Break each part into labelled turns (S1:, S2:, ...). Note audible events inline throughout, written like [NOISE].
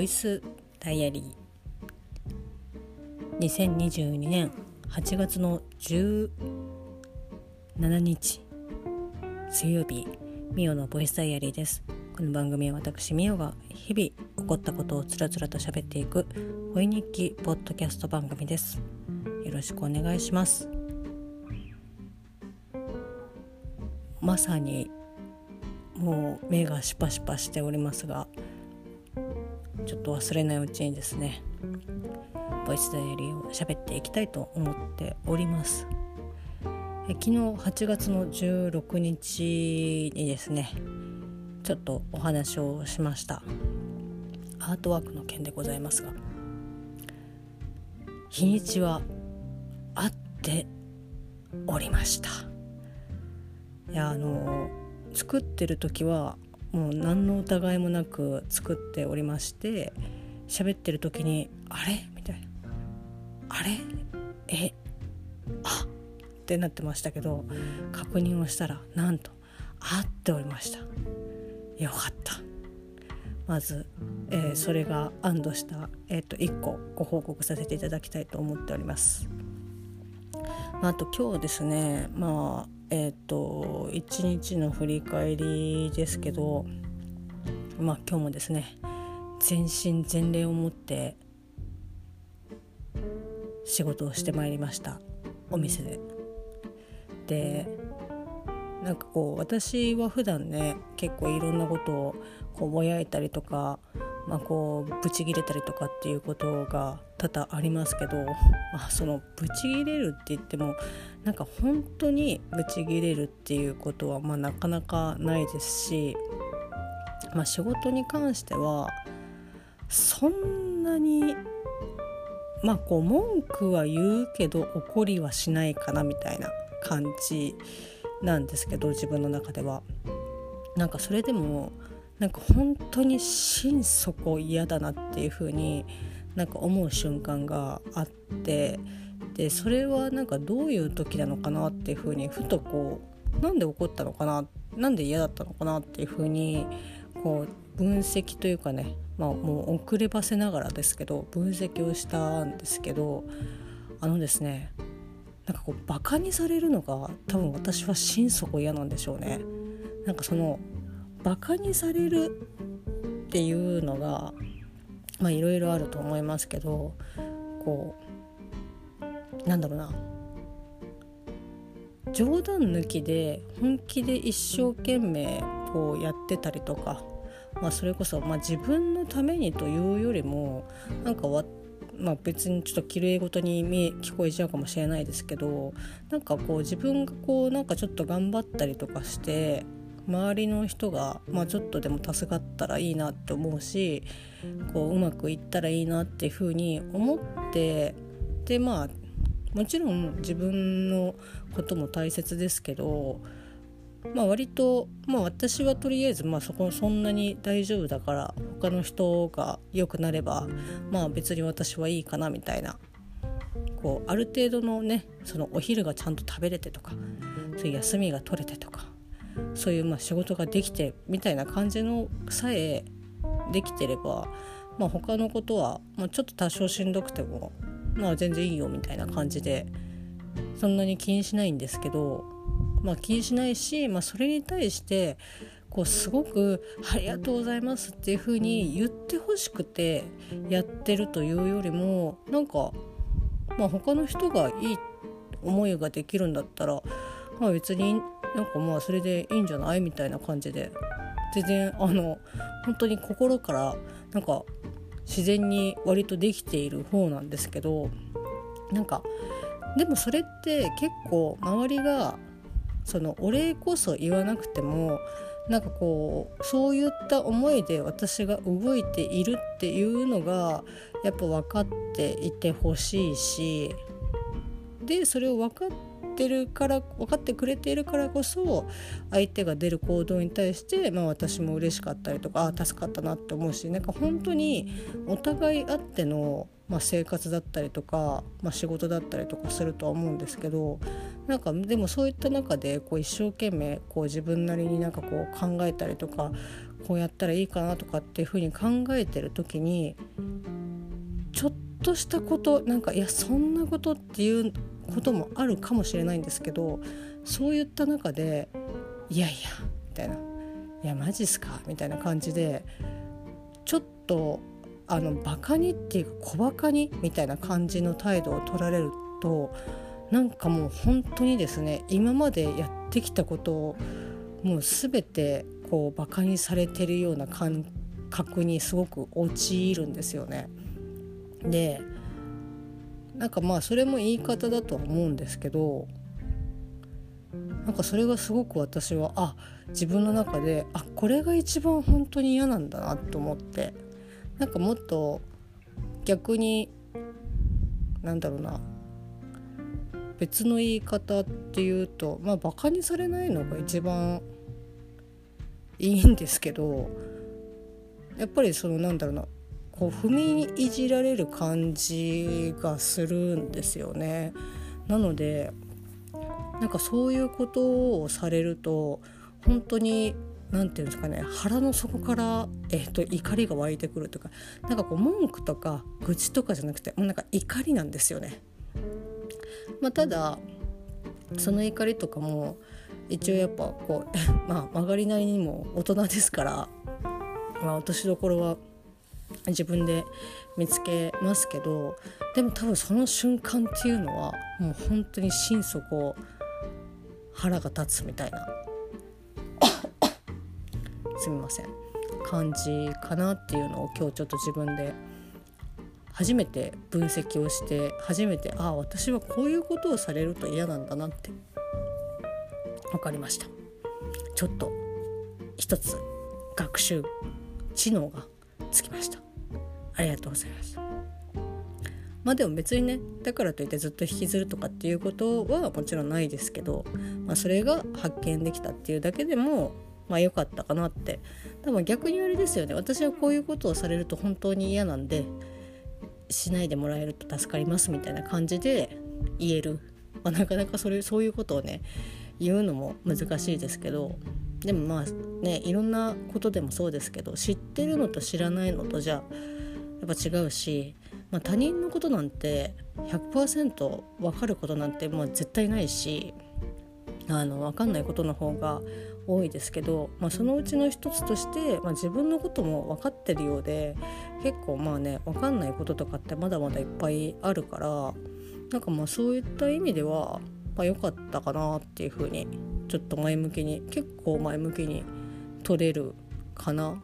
S1: イスダイアリー。2022年8月の17日。水曜日ミオのボイスダイアリーです。この番組は私ミオが日々起こったことをつらつらと喋っていく恋日記ポッドキャスト番組です。よろしくお願いします。まさにもう目がシパシパしておりますがちょっと忘れないうちにですねボイスダイアリーを喋っていきたいと思っております。え昨日8月の16日にですねちょっとお話をしました。アートワークの件でございますが日にちは合っておりました。いやあの作ってる時はもう何の疑いもなく作っておりまして喋ってる時に「あれ?」みたいな「あれ？え？あ？ってなってましたけど確認をしたらなんと合っておりました。よかった。まず、えー、それが安堵した、えーと、と1個ご報告させていただきたいと思っております、まあ、あと今日ですねまあえっ、ー、と一日の振り返りですけどまあ今日もですね全身全霊を持って仕事をしてまいりましたお店で。でなんかこう私は普段ね結構いろんなことをこうぼやいたりとかまあ、こうブチギレたりとかっていうことが多々ありますけど、まあ、そのブチギレるって言ってもなんか本当にブチギレるっていうことは、まあ、なかなかないですし、まあ、仕事に関してはそんなにまあこう文句は言うけど怒りはしないかなみたいな感じなんですけど自分の中では。なんかそれでもなんか本当に心底嫌だなっていう風になんか思う瞬間があってでそれはなんかどういう時なのかなっていう風にふとこうなんで怒ったのかななんで嫌だったのかなっていう風にこう分析というかねまあもう遅ればせながらですけど分析をしたんですけどあのですねなんかこうバカにされるのが多分私は心底嫌なんでしょうね。なんかそのバカにされるっていうのがまあいろいろあると思いますけどこうなんだろうな。冗談抜きで本気で一生懸命こうやってたりとか、まあ、それこそ、まあ、自分のためにというよりもなんかわまあ、別にちょっと綺麗事に見聞こえちゃうかもしれないですけどなんかこう自分がこうなんかちょっと頑張ったりとかして周りの人が、まあ、ちょっとでも助かったらいいなって思うしこううまくいったらいいなっていうふうに思ってでまあもちろん自分のことも大切ですけど、まあ、割と、まあ、私はとりあえず、まあ、そこそんなに大丈夫だから他の人が良くなれば、まあ、別に私はいいかなみたいなこうある程度のねそのお昼がちゃんと食べれてとかそういう休みが取れてとかそういうまあ仕事ができてみたいな感じのさえできてれば、まあ、他のことは、まあ、ちょっと多少しんどくても、まあ、全然いいよみたいな感じでそんなに気にしないんですけど、まあ、気にしないし、まあ、それに対してこうすごく「ありがとうございます」っていうふうに言ってほしくてやってるというよりもなんか、まあ、他の人がいい思いができるんだったら、まあ、別になんかまあそれでいいんじゃない？みたいな感じで。全然あの本当に心からなんか自然に割とできている方なんですけどなんかでもそれって結構周りがそのお礼こそ言わなくてもなんかこうそういった思いで私が動いているっていうのがやっぱ分かっていてほしいしでそれを分かっってるから分かってくれているからこそ相手が出る行動に対して、まあ、私も嬉しかったりとかあ助かったなって思うしなんか本当にお互いあっての、まあ、生活だったりとか、まあ、仕事だったりとかするとは思うんですけどなんかでもそういった中でこう一生懸命こう自分なりになんかこう考えたりとかこうやったらいいかなとかっていうふうに考えてる時にちょっとしたことなんかいやそんなことっていうこともあるかもしれないんですけどそういった中で「いやいや」みたいな「いやマジっすか」みたいな感じでちょっとあのバカにっていうか小バカに？みたいな感じの態度を取られるとなんかもう本当にですね今までやってきたことをもう全てこうバカにされてるような感覚にすごく陥るんですよね。でなんかまあそれも言い方だとは思うんですけどなんかそれがすごく私はあ自分の中であこれが一番本当に嫌なんだなと思ってなんかもっと逆になんだろうな別の言い方っていうとまあバカにされないのが一番いいんですけどやっぱりそのなんだろうなこう踏みいじられる感じがするんですよね。なのでなんかそういうことをされると本当に何て言うんですかね腹の底から、えーと、怒りが湧いてくるとかなんかこう文句とか愚痴とかじゃなくてもうなんか怒りなんですよね。まあ、ただその怒りとかも一応やっぱこう [LAUGHS] まあ曲がりなりにも大人ですから、まあ、落としどころは自分で見つけますけどでも多分その瞬間っていうのはもう本当に心底腹が立つみたいな。[COUGHS] すみません。感じかなっていうのを今日ちょっと自分で初めて分析をして初めてああ私はこういうことをされると嫌なんだなって。分かりました。ちょっと一つ学習知能がつきました。ありがとうございます。まあでも別にねだからといってずっと引きずるとかっていうことはもちろんないですけど、まあ、それが発見できたっていうだけでもまあ良かったかなって。多分逆にあれですよね。私はこういうことをされると本当に嫌なんでしないでもらえると助かりますみたいな感じで言える、まあ、なかなかそれそういうことをね言うのも難しいですけどでもまあねいろんなことでもそうですけど知ってるのと知らないのとじゃあやっぱ違うし、まあ、他人のことなんて100%分かることなんてもう絶対ないしあの分かんないことの方が多いですけど、まあ、そのうちの一つとして、まあ、自分のことも分かってるようで結構まあね分かんないこととかってまだまだいっぱいあるからなんかまあそういった意味では良、まあ、かったかなっていうふうにちょっと前向きに結構前向きに取れるかな。だか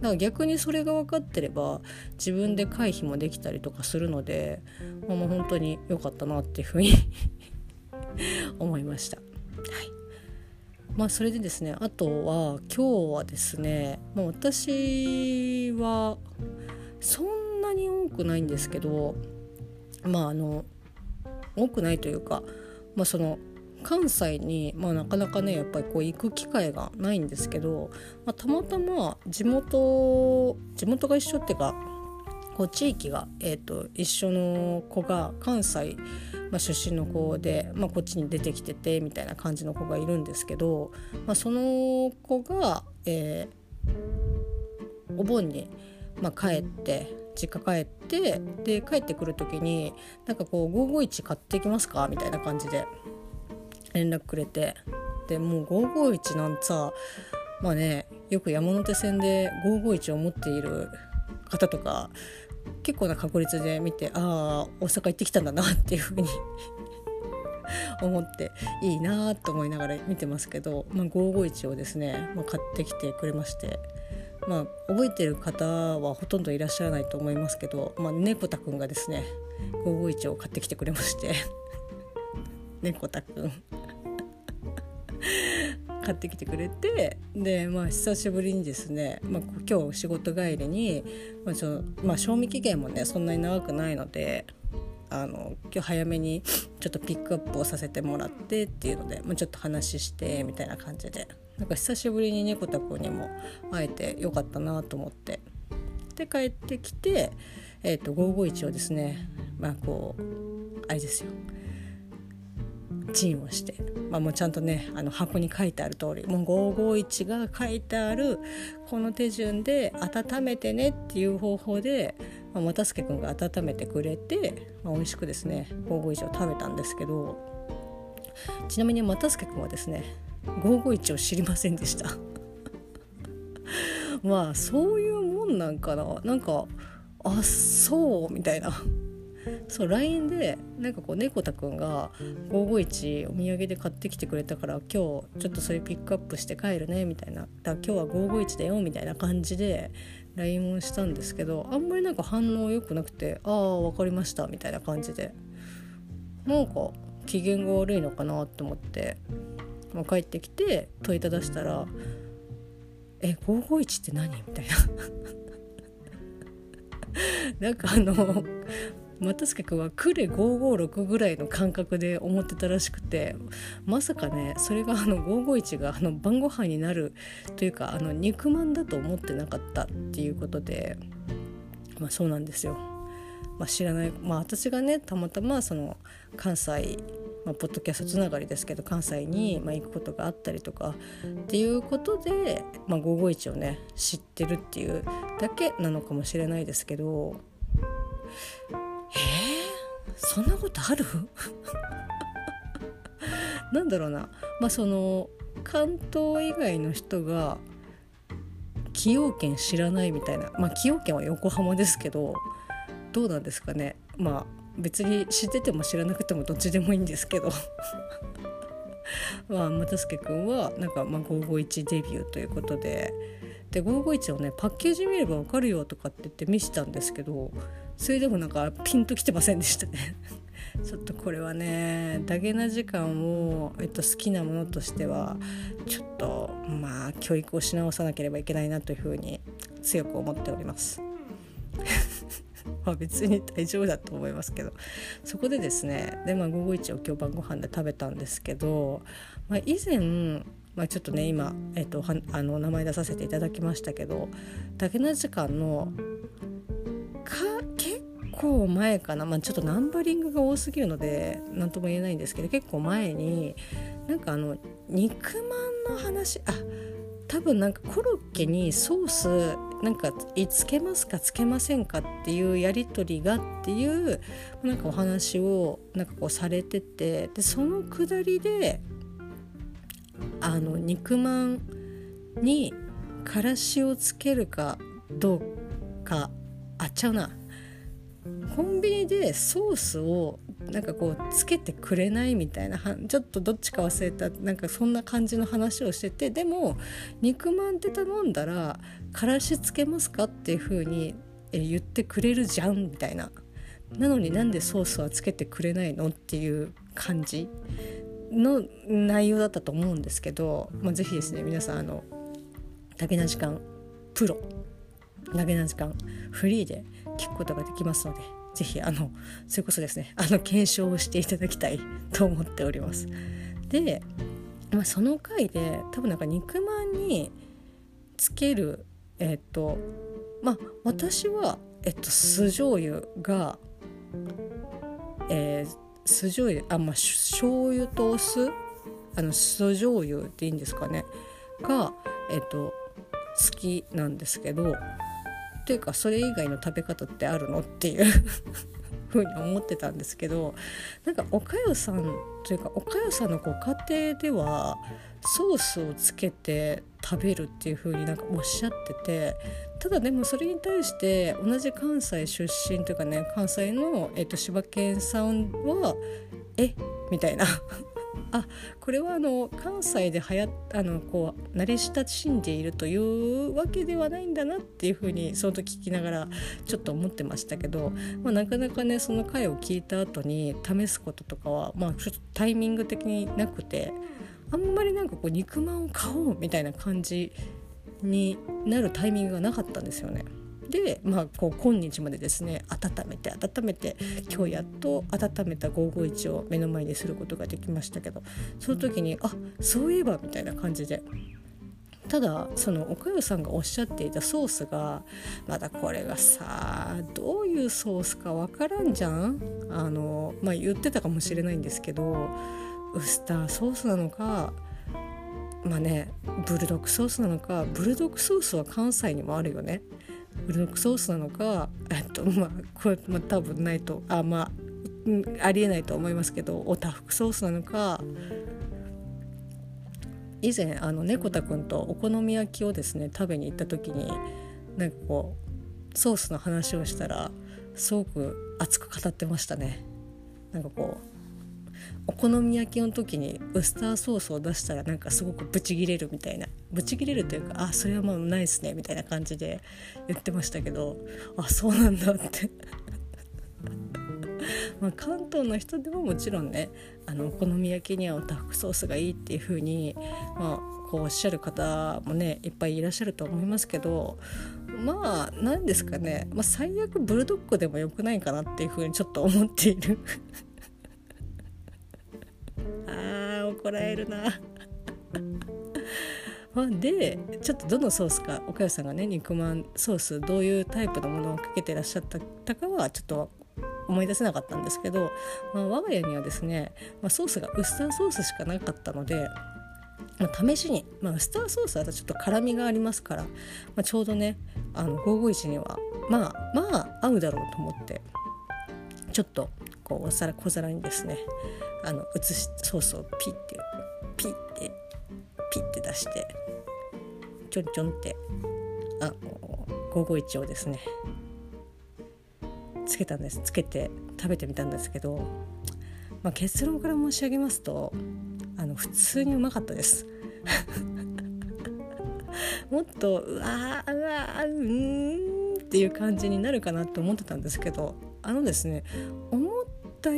S1: ら逆にそれが分かってれば自分で回避もできたりとかするので、まあ、もう本当に良かったなっていうふうに [LAUGHS] 思いました。はいまあそれでですねあとは今日はですね、まあ、私はそんなに多くないんですけどまああの多くないというか、まあ、その関西に、まあ、なかなかねやっぱりこう行く機会がないんですけど、まあ、たまたま地元地元が一緒っていうかこう地域が、えーと、一緒の子が関西、まあ、出身の子で、まあ、こっちに出てきててみたいな感じの子がいるんですけど、まあ、その子が、えー、お盆に、まあ、帰って実家帰ってで帰ってくる時になんかこう551買ってきますか？みたいな感じで。連絡くれて。でもう551なんてさまあねよく山手線で551を持っている方とか結構な確率で見てああ大阪行ってきたんだなっていうふうに [LAUGHS] 思っていいなと思いながら見てますけど、まあ、551をですね、まあ、買ってきてくれましてまあ覚えてる方はほとんどいらっしゃらないと思いますけど、まあ、猫田くんがですね551を買ってきてくれまして。[LAUGHS] 猫田くん。買ってきてくれてでまあ久しぶりにですね、まあ、今日仕事帰りに、まあそのまあ、賞味期限もねそんなに長くないのであの今日早めにちょっとピックアップをさせてもらってっていうので、まあ、ちょっと話してみたいな感じで。なんか久しぶりに猫田くんにも会えてよかったなと思って。で帰ってきて、えーと、551をですねまあこうあれですよ。チンをして、まあ、もうちゃんとねあの箱に書いてある通りもう551が書いてあるこの手順で温めてねっていう方法で、まあ、又助君が温めてくれて、まあ、美味しくですね551を食べたんですけどちなみに又助君はですね551を知りませんでした。[LAUGHS] まあそういうもんなんかな。なんかあそうみたいな。そう LINE でなんかこう猫田くんが551お土産で買ってきてくれたから今日ちょっとそれピックアップして帰るねみたいなだ今日は551だよみたいな感じで LINE をしたんですけどあんまりなんか反応良くなくて「ああ分かりました」みたいな感じでなんか機嫌が悪いのかなと思って、まあ、帰ってきて問いただしたら「え551って何?」みたいな。[LAUGHS] なんかあの又助君はクレ556ぐらいの感覚で思ってたらしくてまさかねそれがあの551があの晩ご飯になるというかあの肉まんだと思ってなかったっていうことでまあそうなんですよ。まあ、知らないまあ私がねたまたまその関西まあ、ポッドキャストつながりですけど関西にまあ行くことがあったりとかっていうことで、まあ、551をね知ってるっていうだけなのかもしれないですけど、そんなことある？[LAUGHS] なんだろうな。まあその関東以外の人が崎陽軒知らないみたいな。まあ崎陽軒は横浜ですけどどうなんですかね。まあ別に知ってても知らなくてもどっちでもいいんですけど。[LAUGHS] まあ又助君はなんかま551デビューということでで551をねパッケージ見れば分かるよとかって言って見せたんですけどそれでもなんかピンときてませんでしたね [LAUGHS] ちょっとこれはねダゲな時間を、えっと、好きなものとしてはちょっとまあ教育をし直さなければいけないなというふうに強く思っております。[LAUGHS] まあ別に大丈夫だと思いますけどそこでですねで、まあ、午後一を今日晩ご飯で食べたんですけど、まあ、以前まあ、ちょっとね今、えっと、はあの名前出させていただきましたけど「だけな時間の」か結構前かな、まあ、ちょっとナンバリングが多すぎるので何とも言えないんですけど結構前になんかあの肉まんの話あ多分なんかコロッケにソースなんかつけますかつけませんかっていうやり取りがっていうなんかお話をなんかこうされててでそのくだりであの肉まんにからしをつけるかどうかあちゃうな。コンビニでソースをなんかこうつけてくれないみたいなちょっとどっちか忘れたなんかそんな感じの話をしててでも肉まんって頼んだらからしつけますかっていう風に言ってくれるじゃんみたいな。なのになんでソースはつけてくれないのっていう感じ。の内容だったと思うんですけど、まあ、ぜひですね皆さんあの「だけな時間プロ」「だけな時間フリー」で聞くことができますのでぜひあのそれこそですねあの検証をしていただきたいと思っております。で、まあ、その回で多分なんか肉まんにつけるえっ、とまあ私はえっと酢醤油がえー、酢醤油あまあ醤油とお酢あの酢醤油っていいんですかねがえっと好きなんですけどっていうかそれ以外の食べ方ってあるのっていう [LAUGHS] ふうに思ってたんですけどなんかおかよさんというかおかよさんのご家庭ではソースをつけて食べるっていう風になんかおっしゃっててただでもそれに対して同じ関西出身というかね関西の、えー、と柴犬さんはえ？みたいな。[LAUGHS] あこれはあの関西で流行あのこう慣れ親しんでいるというわけではないんだなっていうふうにその時聞きながらちょっと思ってましたけど、まあ、なかなかねその回を聞いた後に試すこととかは、まあ、ちょっとタイミング的になくてあんまりなんかこう肉まんを買おうみたいな感じになるタイミングがなかったんですよね。で、まあ、こう今日までですね温めて温めて今日やっと温めた551を目の前にすることができましたけどその時にあそういえばみたいな感じでただそのおかよさんがおっしゃっていたソースがまだこれがさどういうソースかわからんじゃん？あの、まあ、言ってたかもしれないんですけどウスターソースなのかまあねブルドックソースなのかブルドックソースは関西にもあるよねブルドックソースなのかえっとまあこれ、まあ、多分ないとあまあありえないと思いますけどおたふくソースなのか以前あの猫田くんとお好み焼きをですね食べに行った時になんかこうソースの話をしたらすごく熱く語ってましたね。なんかこうお好み焼きの時にウスターソースを出したらなんかすごくブチギレるみたいなブチギレるというかあそれはもうないですねみたいな感じで言ってましたけどあそうなんだって。[LAUGHS] まあ関東の人でももちろんねあのお好み焼きにはおたふくソースがいいっていう風にまあこうおっしゃる方もねいっぱいいらっしゃると思いますけどまあ何ですかね、まあ、最悪ブルドッグでもよくないかなっていう風にちょっと思っている。[LAUGHS] られるな。[LAUGHS] でちょっとどのソースか。岡谷さんがね肉まんソースどういうタイプのものをかけてらっしゃったかはちょっと思い出せなかったんですけど、まあ、我が家にはですね、まあ、ソースがウスターソースしかなかったので、まあ、試しに、まあ、ウスターソースはちょっと辛みがありますから、ま、ちょうどねあの551にはまあまあ合うだろうと思ってちょっとこうお皿小皿にですねあの移しソースをピッてピッてピッて出してちょんちょんってあ551をですね。つけたんです。つけて食べてみたんですけど、まあ、結論から申し上げますとあの普通にうまかったです。[LAUGHS] もっとうわーうわーうーんっていう感じになるかなと思ってたんですけどあのですね思った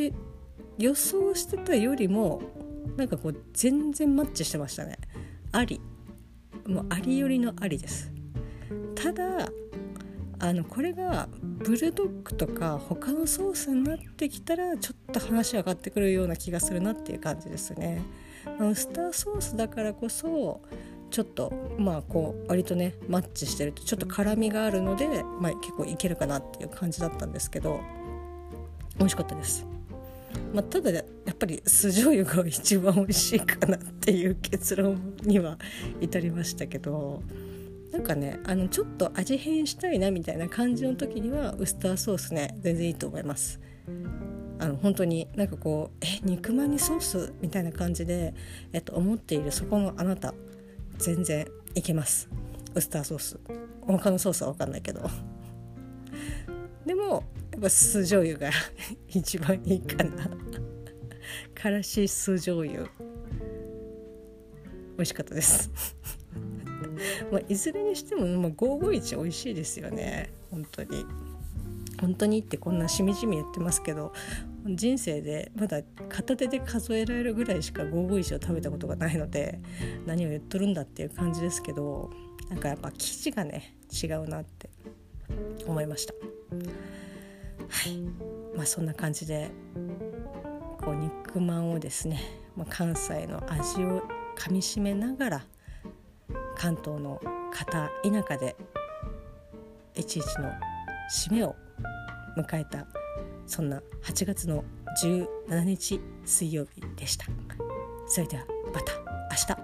S1: 予想してたよりもなんかこう全然マッチしてましたね。あり。もうありよりのありです。ただあのこれがブルドッグとか他のソースになってきたらちょっと話上がってくるような気がするなっていう感じですね。ウスターソースだからこそちょっとまあこう割とねマッチしてるとちょっと辛みがあるので、まあ、結構いけるかなっていう感じだったんですけど美味しかったです。まあ、ただやっぱり酢醤油が一番美味しいかなっていう結論には至りましたけどなんかねあのちょっと味変したいなみたいな感じの時にはウスターソースね全然いいと思います。あの本当になんかこうえ肉まんにソースみたいな感じで、えっと、思っているそこのあなた全然いけます。ウスターソース。他のソースは分かんないけど。でもやっぱ酢醤油が一番いいかな。からし酢醤油。美味しかったです。[LAUGHS] まあいずれにしても、まあ、551美味しいですよね。本当に。本当にってこんなしみじみ言ってますけど人生でまだ片手で数えられるぐらいしか551を食べたことがないので何を言っとるんだっていう感じですけどなんかやっぱ生地がね違うなって思いました。はいまあそんな感じでこう肉まんをですね、まあ、関西の味をかみしめながら関東の片田舎で11の締めを迎えたそんな8月の17日水曜日でした。それではまた明日。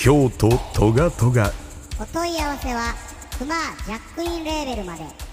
S2: 京都トガトガ。
S3: お問い合わせはクマジャックインレーベルまで。